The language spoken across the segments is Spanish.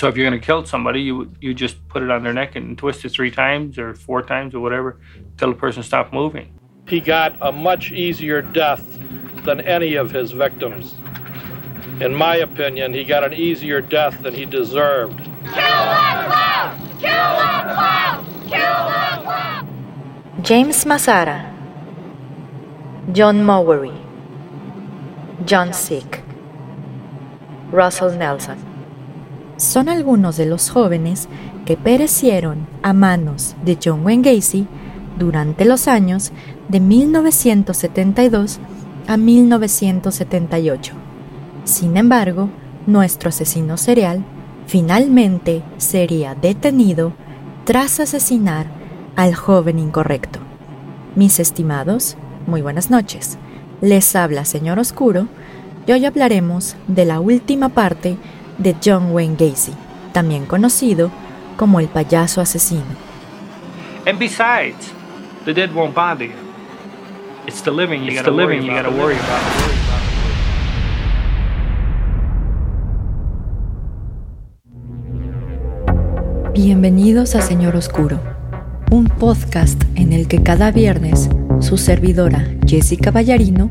So if you're going to kill somebody, you you just put it on their neck and twist it three times or four times or whatever till the person stops moving. He got a much easier death than any of his victims. In my opinion, he got an easier death than he deserved. Kill that clown! Kill that clown! Kill that clown! James Masara, John Mowery, John Sick, Russell Nelson. Son algunos de los jóvenes que perecieron a manos de John Wayne Gacy durante los años de 1972 a 1978. Sin embargo, nuestro asesino serial finalmente sería detenido tras asesinar al joven incorrecto. Mis estimados, muy buenas noches. Les habla Señor Oscuro y hoy hablaremos de la última parte de John Wayne Gacy, también conocido como el payaso asesino. And besides, the dead won't bother you. It's the living you gotta worry about. Bienvenidos a Señor Oscuro, un podcast en el que cada viernes su servidora Jessica Ballarino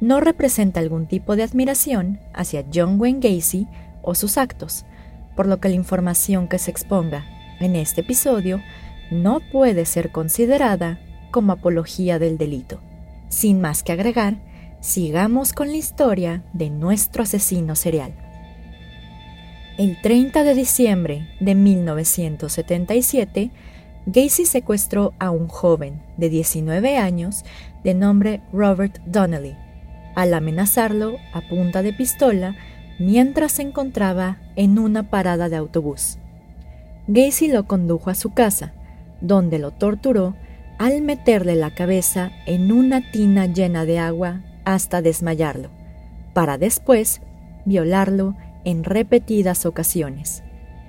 no representa algún tipo de admiración hacia John Wayne Gacy o sus actos, por lo que la información que se exponga en este episodio no puede ser considerada como apología del delito. Sin más que agregar, sigamos con la historia de nuestro asesino serial. El 30 de diciembre de 1977, Gacy secuestró a un joven de 19 años de nombre Robert Donnelly al amenazarlo a punta de pistola mientras se encontraba en una parada de autobús. Gacy lo condujo a su casa, donde lo torturó al meterle la cabeza en una tina llena de agua hasta desmayarlo, para después violarlo en repetidas ocasiones.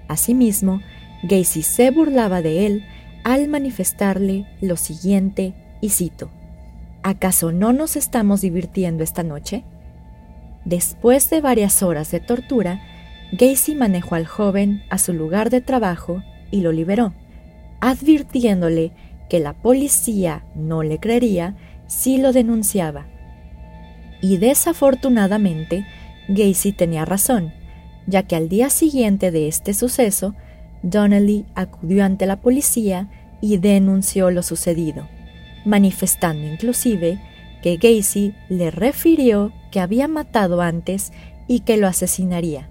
Asimismo, Gacy se burlaba de él al manifestarle lo siguiente, y cito, ¿Acaso no nos estamos divirtiendo esta noche? Después de varias horas de tortura, Gacy manejó al joven a su lugar de trabajo y lo liberó, advirtiéndole que la policía no le creería si lo denunciaba. Y desafortunadamente, Gacy tenía razón, ya que al día siguiente de este suceso, Donnelly acudió ante la policía y denunció lo sucedido manifestando inclusive que Gacy le refirió que había matado antes y que lo asesinaría.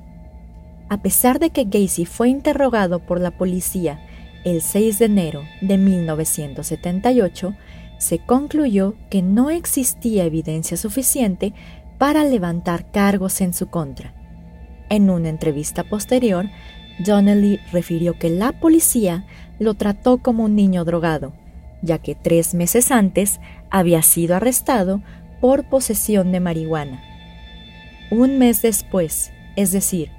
A pesar de que Gacy fue interrogado por la policía el 6 de enero de 1978, se concluyó que no existía evidencia suficiente para levantar cargos en su contra. En una entrevista posterior, Donnelly refirió que la policía lo trató como un niño drogado ya que tres meses antes había sido arrestado por posesión de marihuana. Un mes después, es decir,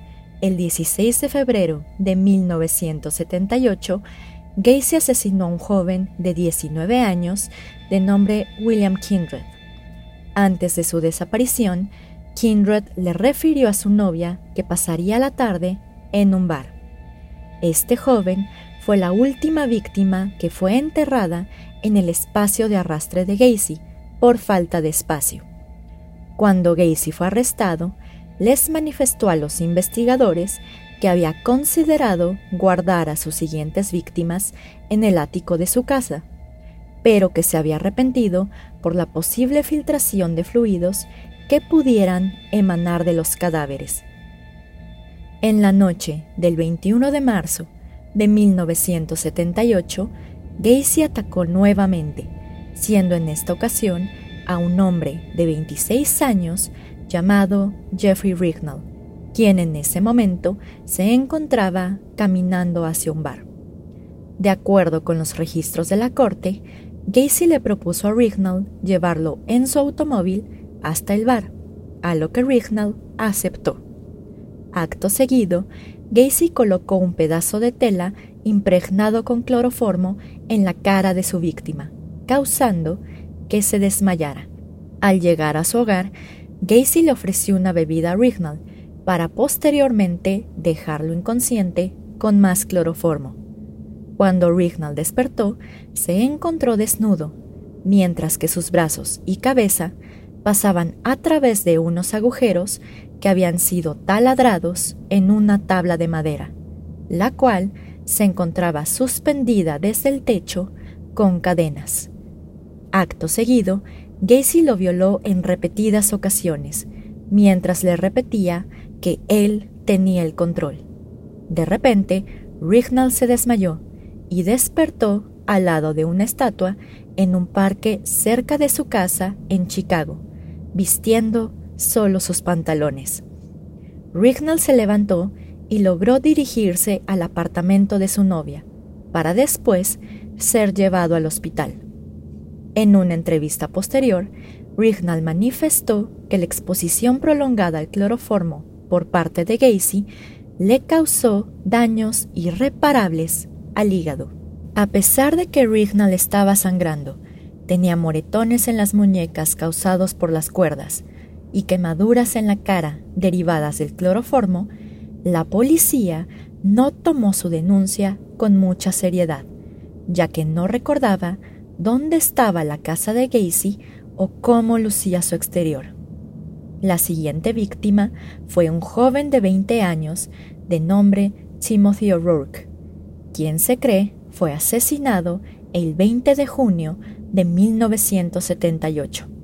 el 16 de febrero de 1978, Gacy asesinó a un joven de 19 años de nombre William Kindred. Antes de su desaparición, Kindred le refirió a su novia que pasaría la tarde en un bar. Este joven fue la última víctima que fue enterrada en el espacio de arrastre de Gacy por falta de espacio. Cuando Gacy fue arrestado, les manifestó a los investigadores que había considerado guardar a sus siguientes víctimas en el ático de su casa, pero que se había arrepentido por la posible filtración de fluidos que pudieran emanar de los cadáveres. En la noche del 21 de marzo de 1978, Gacy atacó nuevamente, siendo en esta ocasión a un hombre de 26 años llamado Jeffrey Rignall, quien en ese momento se encontraba caminando hacia un bar. De acuerdo con los registros de la corte, Gacy le propuso a Rignall llevarlo en su automóvil hasta el bar, a lo que Rignall aceptó. Acto seguido, Gacy colocó un pedazo de tela impregnado con cloroformo en la cara de su víctima, causando que se desmayara. Al llegar a su hogar, Gacy le ofreció una bebida a Rignall para posteriormente dejarlo inconsciente con más cloroformo. Cuando Rignall despertó, se encontró desnudo, mientras que sus brazos y cabeza pasaban a través de unos agujeros que habían sido taladrados en una tabla de madera, la cual se encontraba suspendida desde el techo con cadenas. Acto seguido, Gacy lo violó en repetidas ocasiones, mientras le repetía que él tenía el control. De repente, Rignall se desmayó y despertó al lado de una estatua en un parque cerca de su casa en Chicago, vistiendo solo sus pantalones. Rignall se levantó y logró dirigirse al apartamento de su novia, para después ser llevado al hospital. En una entrevista posterior, Rignall manifestó que la exposición prolongada al cloroformo por parte de Gacy le causó daños irreparables al hígado. A pesar de que Rignall estaba sangrando, tenía moretones en las muñecas causados por las cuerdas y quemaduras en la cara derivadas del cloroformo, la policía no tomó su denuncia con mucha seriedad, ya que no recordaba dónde estaba la casa de Gacy o cómo lucía su exterior. La siguiente víctima fue un joven de 20 años de nombre Timothy O'Rourke, quien se cree fue asesinado el 20 de junio de 1978.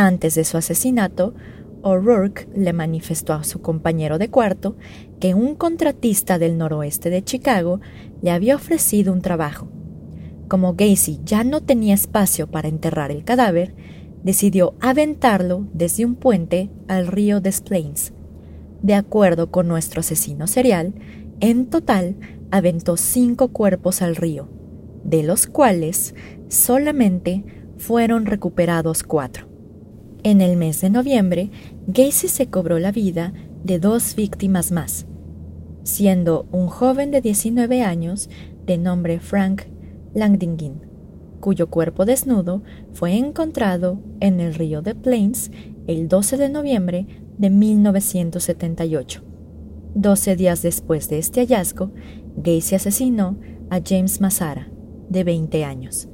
Antes de su asesinato, O'Rourke le manifestó a su compañero de cuarto que un contratista del noroeste de Chicago le había ofrecido un trabajo como Gacy ya no tenía espacio para enterrar el cadáver, decidió aventarlo desde un puente al río Des Plaines. De acuerdo con nuestro asesino serial, en total aventó cinco cuerpos al río, de los cuales solamente fueron recuperados cuatro. En el mes de noviembre, Gacy se cobró la vida de dos víctimas más, siendo un joven de 19 años de nombre Frank Langdingin, cuyo cuerpo desnudo fue encontrado en el río de Plains el 12 de noviembre de 1978. Doce días después de este hallazgo, Gacy asesinó a James Massara, de 20 años.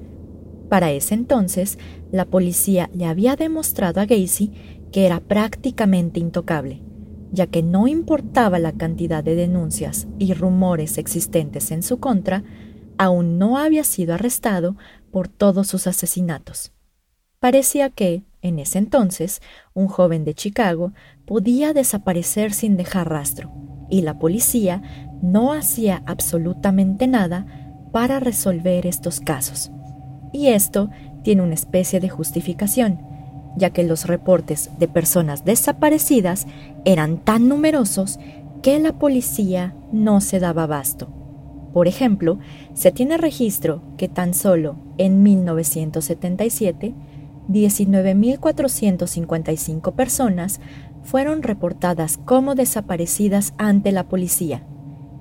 Para ese entonces, la policía le había demostrado a Gacy que era prácticamente intocable, ya que no importaba la cantidad de denuncias y rumores existentes en su contra, aún no había sido arrestado por todos sus asesinatos. Parecía que, en ese entonces, un joven de Chicago podía desaparecer sin dejar rastro, y la policía no hacía absolutamente nada para resolver estos casos. Y esto tiene una especie de justificación, ya que los reportes de personas desaparecidas eran tan numerosos que la policía no se daba abasto. Por ejemplo, se tiene registro que tan solo en 1977, 19.455 personas fueron reportadas como desaparecidas ante la policía,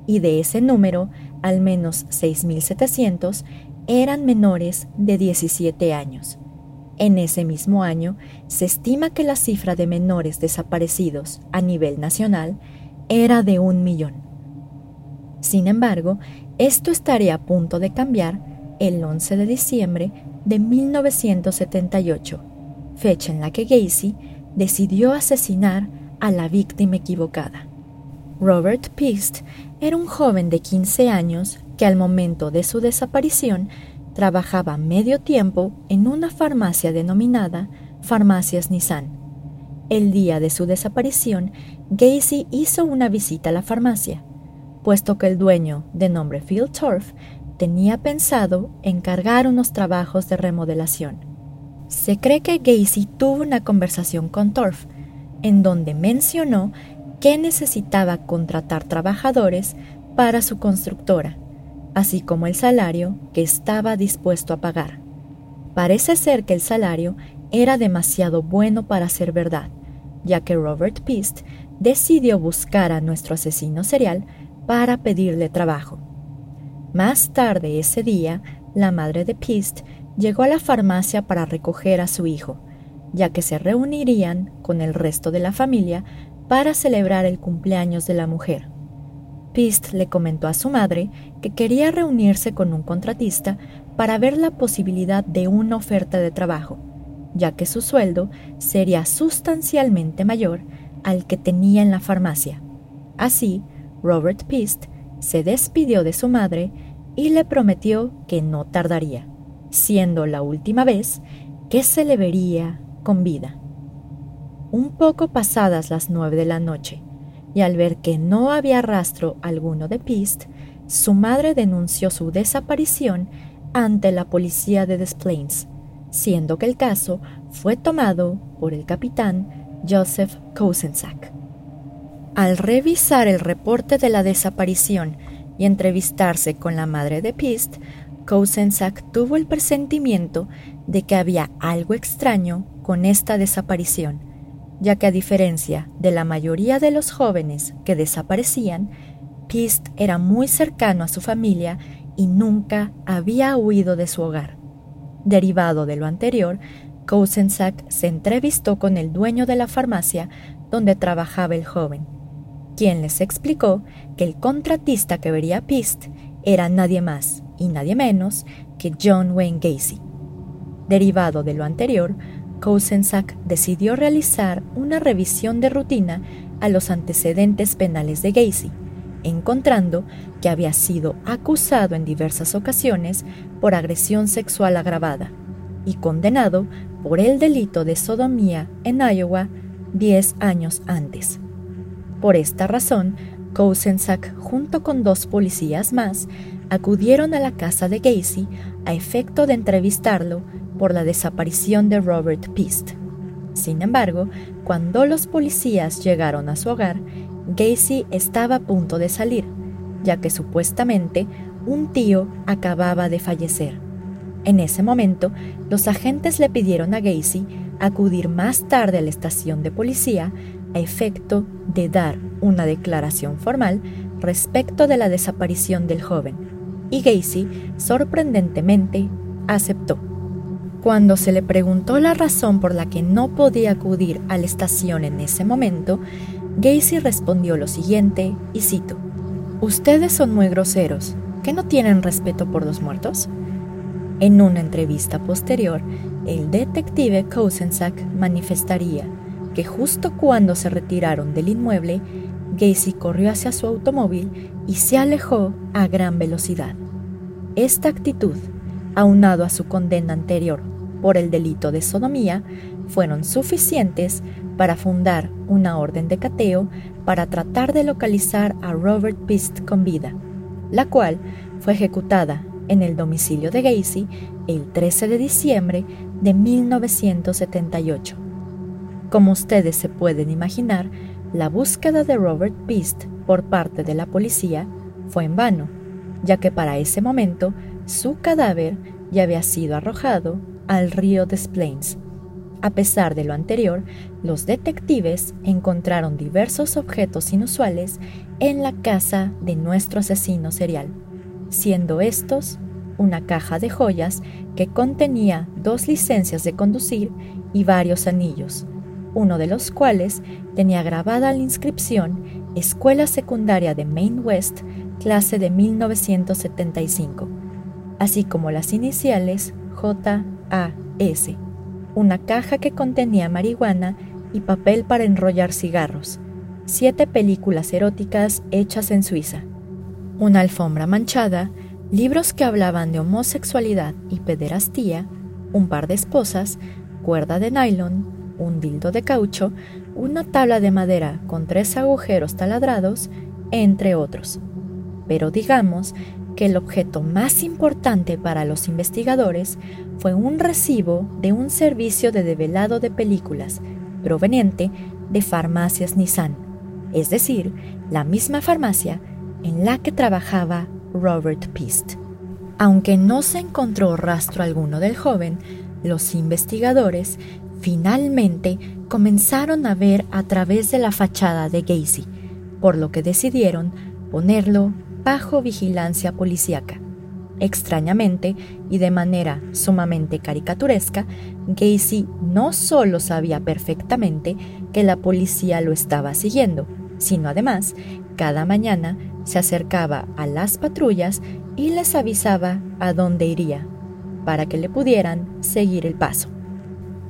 y de ese número, al menos 6.700 eran menores de 17 años. En ese mismo año, se estima que la cifra de menores desaparecidos a nivel nacional era de un millón. Sin embargo, esto estaría a punto de cambiar el 11 de diciembre de 1978, fecha en la que Gacy decidió asesinar a la víctima equivocada. Robert Pist era un joven de 15 años que al momento de su desaparición trabajaba medio tiempo en una farmacia denominada Farmacias Nissan. El día de su desaparición, Gacy hizo una visita a la farmacia, puesto que el dueño, de nombre Phil Torf, tenía pensado encargar unos trabajos de remodelación. Se cree que Gacy tuvo una conversación con Torf, en donde mencionó que necesitaba contratar trabajadores para su constructora, así como el salario que estaba dispuesto a pagar. Parece ser que el salario era demasiado bueno para ser verdad, ya que Robert Pist decidió buscar a nuestro asesino serial para pedirle trabajo. Más tarde ese día, la madre de Pist llegó a la farmacia para recoger a su hijo, ya que se reunirían con el resto de la familia para celebrar el cumpleaños de la mujer. Pist le comentó a su madre que quería reunirse con un contratista para ver la posibilidad de una oferta de trabajo, ya que su sueldo sería sustancialmente mayor al que tenía en la farmacia. Así, Robert Pist se despidió de su madre y le prometió que no tardaría, siendo la última vez que se le vería con vida. Un poco pasadas las nueve de la noche, y al ver que no había rastro alguno de Pist, su madre denunció su desaparición ante la policía de Des Plaines, siendo que el caso fue tomado por el capitán Joseph Kosenczak. Al revisar el reporte de la desaparición y entrevistarse con la madre de Pist, Kosenczak tuvo el presentimiento de que había algo extraño con esta desaparición ya que a diferencia de la mayoría de los jóvenes que desaparecían, Pist era muy cercano a su familia y nunca había huido de su hogar. Derivado de lo anterior, Kosenczak se entrevistó con el dueño de la farmacia donde trabajaba el joven, quien les explicó que el contratista que vería a Pist era nadie más y nadie menos que John Wayne Gacy. Derivado de lo anterior, Kosenczak decidió realizar una revisión de rutina a los antecedentes penales de Gacy, encontrando que había sido acusado en diversas ocasiones por agresión sexual agravada y condenado por el delito de sodomía en Iowa 10 años antes. Por esta razón, Kosenczak, junto con dos policías más, acudieron a la casa de Gacy a efecto de entrevistarlo por la desaparición de Robert Pist. Sin embargo, cuando los policías llegaron a su hogar, Gacy estaba a punto de salir, ya que supuestamente un tío acababa de fallecer. En ese momento, los agentes le pidieron a Gacy acudir más tarde a la estación de policía a efecto de dar una declaración formal respecto de la desaparición del joven, y Gacy, sorprendentemente, aceptó. Cuando se le preguntó la razón por la que no podía acudir a la estación en ese momento, Gacy respondió lo siguiente, y cito, Ustedes son muy groseros, ¿que no tienen respeto por los muertos? En una entrevista posterior, el detective Kosenczak manifestaría que justo cuando se retiraron del inmueble, Gacy corrió hacia su automóvil y se alejó a gran velocidad. Esta actitud, aunado a su condena anterior por el delito de sodomía fueron suficientes para fundar una orden de cateo para tratar de localizar a Robert Pist con vida, la cual fue ejecutada en el domicilio de Gacy el 13 de diciembre de 1978. Como ustedes se pueden imaginar, la búsqueda de Robert Pist por parte de la policía fue en vano, ya que para ese momento su cadáver ya había sido arrojado al río Des Plaines. A pesar de lo anterior, los detectives encontraron diversos objetos inusuales en la casa de nuestro asesino serial, siendo estos una caja de joyas que contenía dos licencias de conducir y varios anillos, uno de los cuales tenía grabada la inscripción Escuela Secundaria de Maine West, clase de 1975, así como las iniciales J. AS, una caja que contenía marihuana y papel para enrollar cigarros, siete películas eróticas hechas en Suiza, una alfombra manchada, libros que hablaban de homosexualidad y pederastía, un par de esposas, cuerda de nylon, un dildo de caucho, una tabla de madera con tres agujeros taladrados, entre otros. Pero digamos que el objeto más importante para los investigadores fue un recibo de un servicio de develado de películas proveniente de farmacias Nissan, es decir, la misma farmacia en la que trabajaba Robert Pist. Aunque no se encontró rastro alguno del joven, los investigadores finalmente comenzaron a ver a través de la fachada de Gacy, por lo que decidieron ponerlo bajo vigilancia policíaca. Extrañamente y de manera sumamente caricaturesca, Gacy no solo sabía perfectamente que la policía lo estaba siguiendo, sino además, cada mañana se acercaba a las patrullas y les avisaba a dónde iría, para que le pudieran seguir el paso.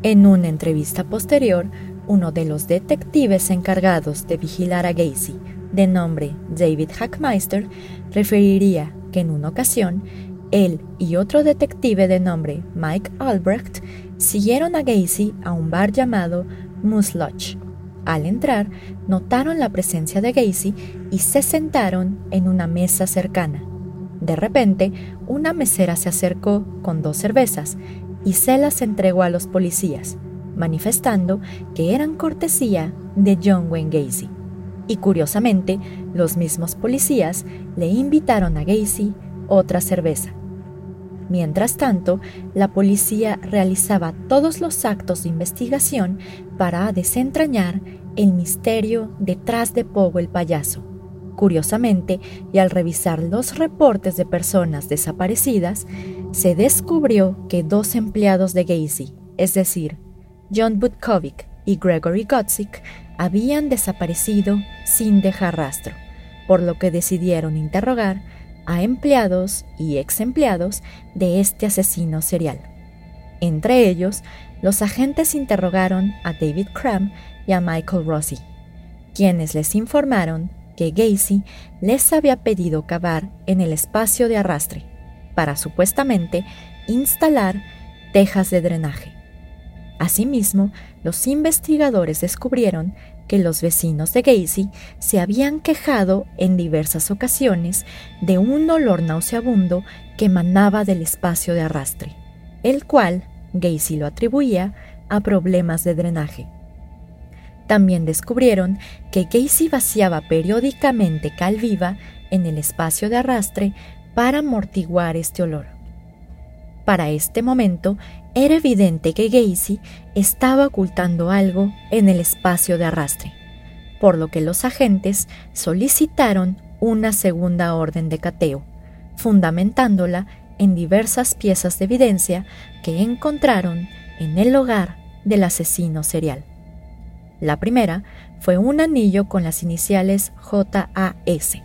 En una entrevista posterior, uno de los detectives encargados de vigilar a Gacy de nombre David Hackmeister, referiría que en una ocasión él y otro detective de nombre Mike Albrecht siguieron a Gacy a un bar llamado Moose Lodge. Al entrar, notaron la presencia de Gacy y se sentaron en una mesa cercana. De repente, una mesera se acercó con dos cervezas y se las entregó a los policías, manifestando que eran cortesía de John Wayne Gacy y curiosamente los mismos policías le invitaron a Gacy otra cerveza. Mientras tanto, la policía realizaba todos los actos de investigación para desentrañar el misterio detrás de Pogo el payaso. Curiosamente, y al revisar los reportes de personas desaparecidas, se descubrió que dos empleados de Gacy, es decir, John Butkovic y Gregory Gotzik, habían desaparecido sin dejar rastro, por lo que decidieron interrogar a empleados y ex empleados de este asesino serial. Entre ellos, los agentes interrogaron a David Cram y a Michael Rossi, quienes les informaron que Gacy les había pedido cavar en el espacio de arrastre para supuestamente instalar tejas de drenaje. Asimismo, los investigadores descubrieron que los vecinos de Gacy se habían quejado en diversas ocasiones de un olor nauseabundo que emanaba del espacio de arrastre, el cual Gacy lo atribuía a problemas de drenaje. También descubrieron que Gacy vaciaba periódicamente cal viva en el espacio de arrastre para amortiguar este olor. Para este momento era evidente que Gacy estaba ocultando algo en el espacio de arrastre, por lo que los agentes solicitaron una segunda orden de cateo, fundamentándola en diversas piezas de evidencia que encontraron en el hogar del asesino serial. La primera fue un anillo con las iniciales JAS,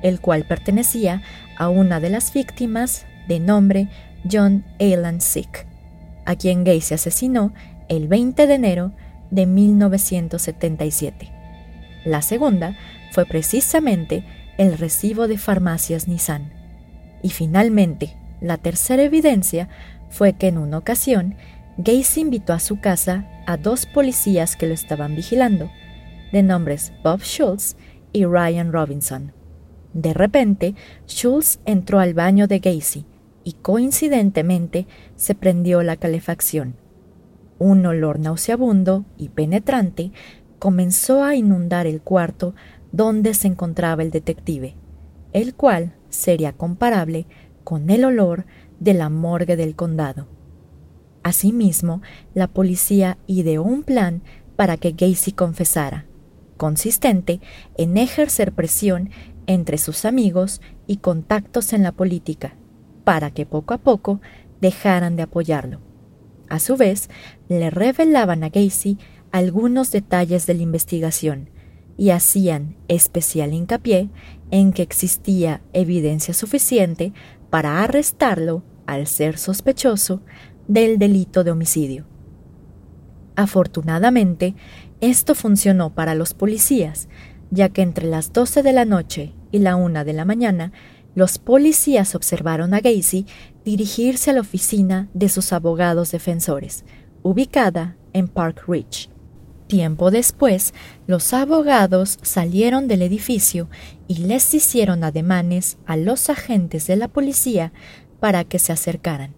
el cual pertenecía a una de las víctimas de nombre John Alan Sick, a quien Gacy asesinó el 20 de enero de 1977. La segunda fue precisamente el recibo de farmacias Nissan. Y finalmente, la tercera evidencia fue que en una ocasión Gacy invitó a su casa a dos policías que lo estaban vigilando, de nombres Bob Schultz y Ryan Robinson. De repente, Schultz entró al baño de Gacy y coincidentemente se prendió la calefacción. Un olor nauseabundo y penetrante comenzó a inundar el cuarto donde se encontraba el detective, el cual sería comparable con el olor de la morgue del condado. Asimismo, la policía ideó un plan para que Gacy confesara, consistente en ejercer presión entre sus amigos y contactos en la política, para que poco a poco dejaran de apoyarlo. A su vez, le revelaban a Gacy algunos detalles de la investigación y hacían especial hincapié en que existía evidencia suficiente para arrestarlo al ser sospechoso del delito de homicidio. Afortunadamente, Esto funcionó para los policías, ya que entre las 12 de la noche y la 1 de la mañana, los policías observaron a Gacy dirigirse a la oficina de sus abogados defensores, ubicada en Park Ridge. Tiempo después, los abogados salieron del edificio y les hicieron ademanes a los agentes de la policía para que se acercaran.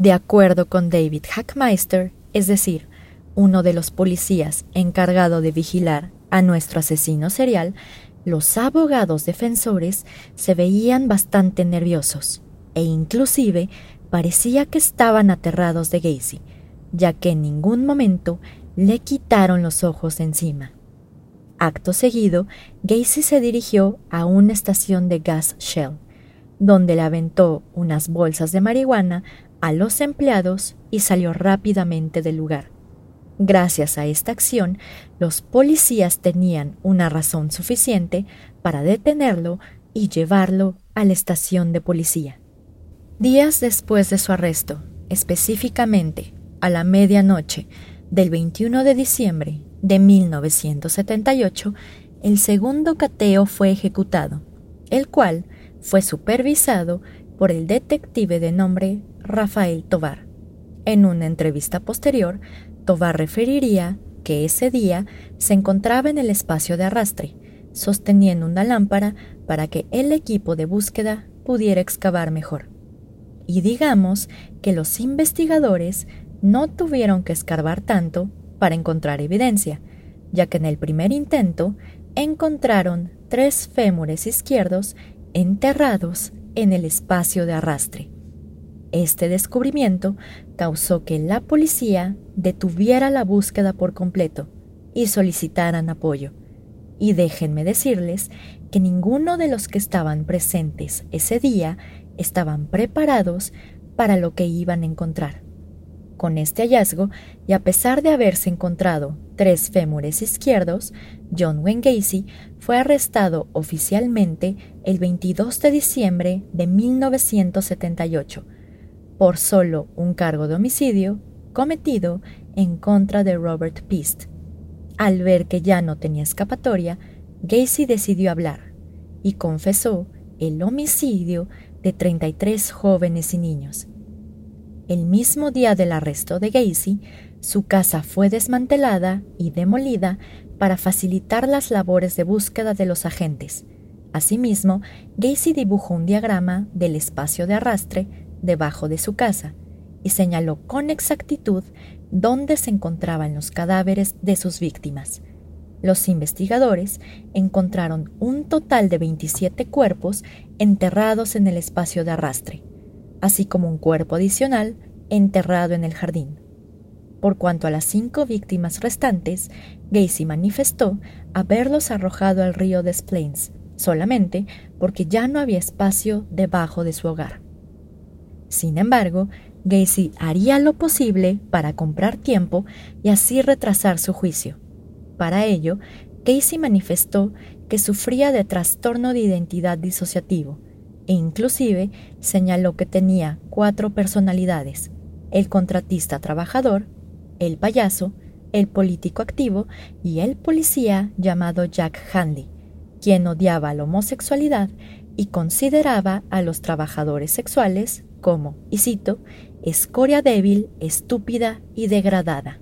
De acuerdo con David Hackmeister, es decir, uno de los policías encargado de vigilar a nuestro asesino serial, los abogados defensores se veían bastante nerviosos e inclusive parecía que estaban aterrados de Gacy, ya que en ningún momento le quitaron los ojos encima. Acto seguido, Gacy se dirigió a una estación de gas Shell, donde le aventó unas bolsas de marihuana a los empleados y salió rápidamente del lugar. Gracias a esta acción, los policías tenían una razón suficiente para detenerlo y llevarlo a la estación de policía. Días después de su arresto, específicamente a la medianoche del 21 de diciembre de 1978, el segundo cateo fue ejecutado, el cual fue supervisado por el detective de nombre Rafael Tovar. En una entrevista posterior, Tovar referiría que ese día se encontraba en el espacio de arrastre, sosteniendo una lámpara para que el equipo de búsqueda pudiera excavar mejor. Y digamos que los investigadores no tuvieron que escarbar tanto para encontrar evidencia, ya que en el primer intento encontraron tres fémures izquierdos enterrados en el espacio de arrastre. Este descubrimiento causó que la policía detuviera la búsqueda por completo y solicitaran apoyo. Y déjenme decirles que ninguno de los que estaban presentes ese día estaban preparados para lo que iban a encontrar. Con este hallazgo, y a pesar de haberse encontrado tres fémures izquierdos, John Wayne Gacy fue arrestado oficialmente el 22 de diciembre de 1978 por solo un cargo de homicidio cometido en contra de Robert Pist. Al ver que ya no tenía escapatoria, Gacy decidió hablar y confesó el homicidio de 33 jóvenes y niños. El mismo día del arresto de Gacy, su casa fue desmantelada y demolida para facilitar las labores de búsqueda de los agentes. Asimismo, Gacy dibujó un diagrama del espacio de arrastre debajo de su casa y señaló con exactitud dónde se encontraban los cadáveres de sus víctimas. Los investigadores encontraron un total de 27 cuerpos enterrados en el espacio de arrastre, así como un cuerpo adicional enterrado en el jardín. Por cuanto a las cinco víctimas restantes, Gacy manifestó haberlos arrojado al río Des Plaines solamente porque ya no había espacio debajo de su hogar. Sin embargo, Gacy haría lo posible para comprar tiempo y así retrasar su juicio. Para ello, Gacy manifestó que sufría de trastorno de identidad disociativo e inclusive señaló que tenía cuatro personalidades, el contratista trabajador, el payaso, el político activo y el policía llamado Jack Handy, quien odiaba la homosexualidad y consideraba a los trabajadores sexuales como, y cito, escoria débil, estúpida y degradada.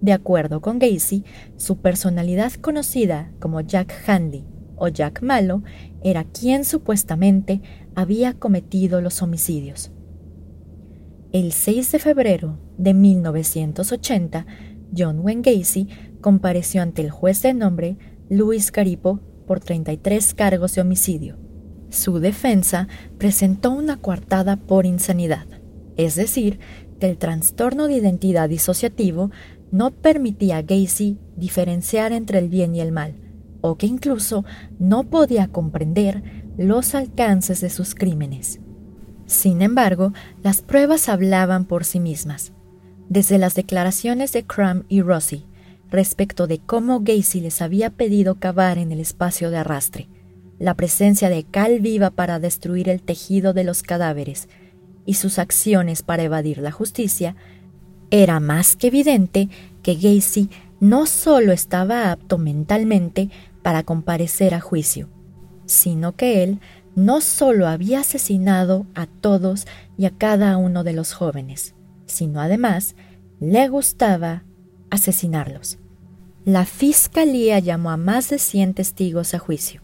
De acuerdo con Gacy, su personalidad conocida como Jack Handy o Jack Malo era quien supuestamente había cometido los homicidios. El 6 de febrero de 1980, John Wayne Gacy compareció ante el juez de nombre Luis Caripo por 33 cargos de homicidio su defensa presentó una coartada por insanidad, es decir, que el trastorno de identidad disociativo no permitía a Gacy diferenciar entre el bien y el mal, o que incluso no podía comprender los alcances de sus crímenes. Sin embargo, las pruebas hablaban por sí mismas. Desde las declaraciones de Crum y Rossi respecto de cómo Gacy les había pedido cavar en el espacio de arrastre, la presencia de cal viva para destruir el tejido de los cadáveres y sus acciones para evadir la justicia, era más que evidente que Gacy no solo estaba apto mentalmente para comparecer a juicio, sino que él no solo había asesinado a todos y a cada uno de los jóvenes, sino además le gustaba asesinarlos. La fiscalía llamó a más de 100 testigos a juicio,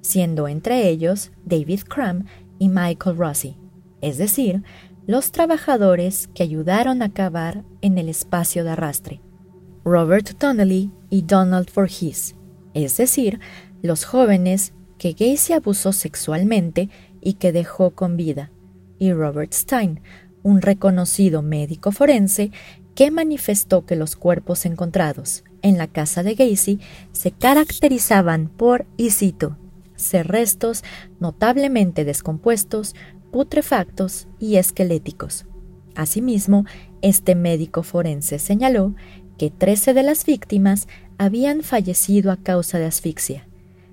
siendo entre ellos David Crum y Michael Rossi, es decir, los trabajadores que ayudaron a cavar en el espacio de arrastre, Robert Donnelly y Donald Voorhees, es decir, los jóvenes que Gacy abusó sexualmente y que dejó con vida, y Robert Stein, un reconocido médico forense que manifestó que los cuerpos encontrados en la casa de Gacy se caracterizaban por, y cito, ser restos notablemente descompuestos, putrefactos y esqueléticos. Asimismo, este médico forense señaló que 13 de las víctimas habían fallecido a causa de asfixia,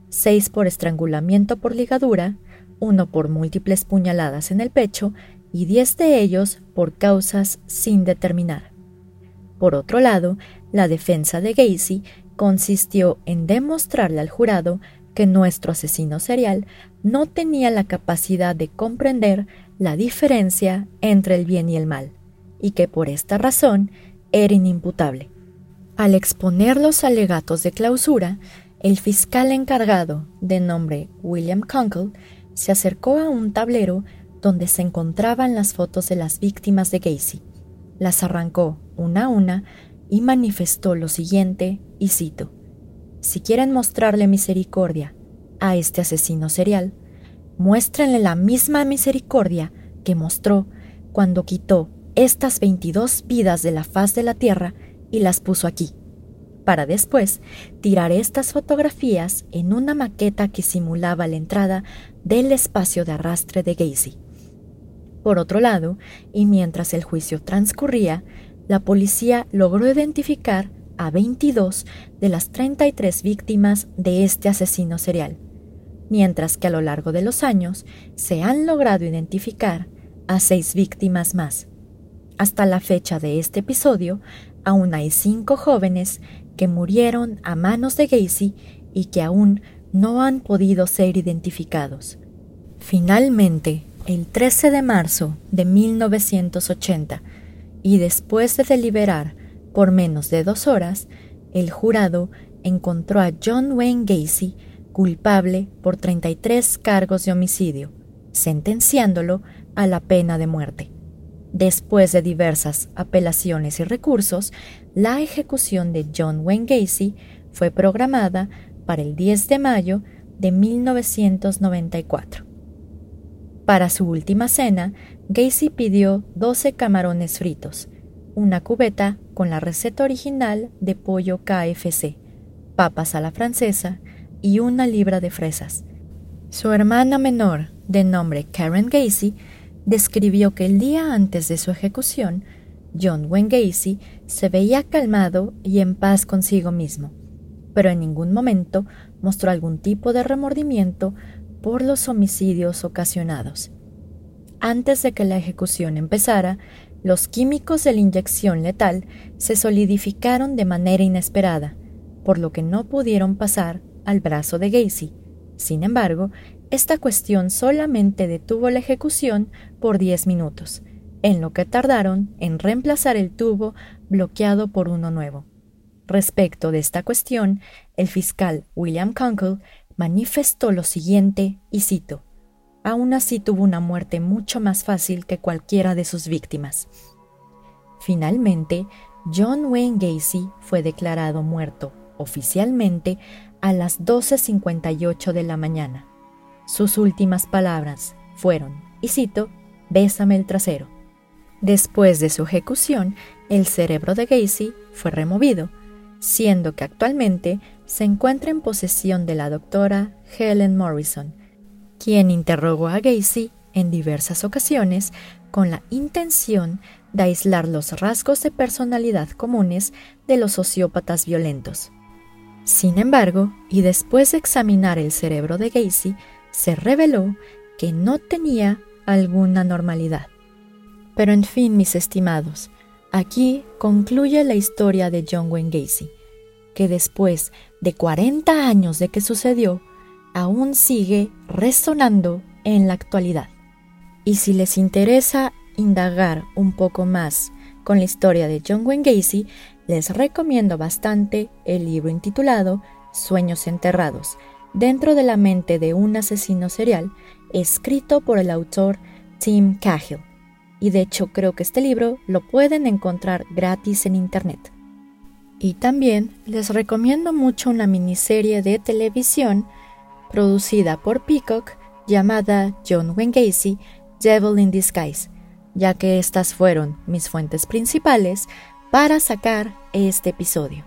seis por estrangulamiento por ligadura, uno por múltiples puñaladas en el pecho y diez de ellos por causas sin determinar. Por otro lado, la defensa de Gacy consistió en demostrarle al jurado que nuestro asesino serial no tenía la capacidad de comprender la diferencia entre el bien y el mal, y que por esta razón era inimputable. Al exponer los alegatos de clausura, el fiscal encargado, de nombre William Kunkel, se acercó a un tablero donde se encontraban las fotos de las víctimas de Gacy. Las arrancó una a una y manifestó lo siguiente, y cito, Si quieren mostrarle misericordia a este asesino serial, muéstrenle la misma misericordia que mostró cuando quitó estas 22 vidas de la faz de la tierra y las puso aquí para después tirar estas fotografías en una maqueta que simulaba la entrada del espacio de arrastre de Gacy. Por otro lado, y mientras el juicio transcurría, la policía logró identificar a 22 de las 33 víctimas de este asesino serial, mientras que a lo largo de los años se han logrado identificar a seis víctimas más. Hasta la fecha de este episodio, aún hay cinco jóvenes que murieron a manos de Gacy y que aún no han podido ser identificados. Finalmente, el 13 de marzo de 1980, y después de deliberar por menos de dos horas, el jurado encontró a John Wayne Gacy culpable por 33 cargos de homicidio, sentenciándolo a la pena de muerte. Después de diversas apelaciones y recursos, la ejecución de John Wayne Gacy fue programada para el 10 de mayo de 1994. Para su última cena, Gacy pidió 12 camarones fritos, una cubeta con la receta original de pollo KFC, papas a la francesa y una libra de fresas. Su hermana menor, de nombre Karen Gacy, describió que el día antes de su ejecución, John Wayne Gacy se veía calmado y en paz consigo mismo, pero en ningún momento mostró algún tipo de remordimiento por los homicidios ocasionados. Antes de que la ejecución empezara, los químicos de la inyección letal se solidificaron de manera inesperada, por lo que no pudieron pasar al brazo de Gacy. Sin embargo, esta cuestión solamente detuvo la ejecución por 10 minutos, en lo que tardaron en reemplazar el tubo bloqueado por uno nuevo. Respecto de esta cuestión, el fiscal William Kunkel manifestó lo siguiente, y cito, Aún así tuvo una muerte mucho más fácil que cualquiera de sus víctimas. Finalmente, John Wayne Gacy fue declarado muerto oficialmente a las 12.58 de la mañana. Sus últimas palabras fueron, y cito, Bésame el trasero. Después de su ejecución, el cerebro de Gacy fue removido, siendo que actualmente se encuentra en posesión de la doctora Helen Morrison, quien interrogó a Gacy en diversas ocasiones con la intención de aislar los rasgos de personalidad comunes de los sociópatas violentos. Sin embargo, y después de examinar el cerebro de Gacy, se reveló que no tenía alguna normalidad. Pero en fin, mis estimados, aquí concluye la historia de John Wayne Gacy, que después de 40 años de que sucedió, aún sigue resonando en la actualidad. Y si les interesa indagar un poco más con la historia de John Wayne Gacy, les recomiendo bastante el libro intitulado Sueños Enterrados, dentro de la mente de un asesino serial, escrito por el autor Tim Cahill. Y de hecho creo que este libro lo pueden encontrar gratis en internet. Y también les recomiendo mucho una miniserie de televisión producida por Peacock llamada John Wayne Gacy Devil in Disguise, ya que estas fueron mis fuentes principales para sacar este episodio.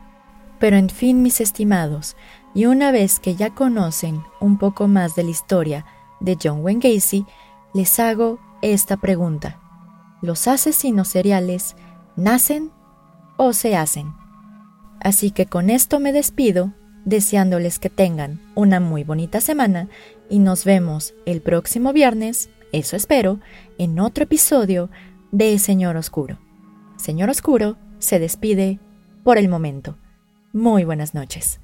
Pero en fin, mis estimados, y una vez que ya conocen un poco más de la historia de John Wayne Gacy, les hago esta pregunta. ¿Los asesinos seriales nacen o se hacen? Así que con esto me despido, deseándoles que tengan una muy bonita semana y nos vemos el próximo viernes eso espero, en otro episodio de Señor Oscuro. Señor Oscuro se despide por el momento. Muy buenas noches.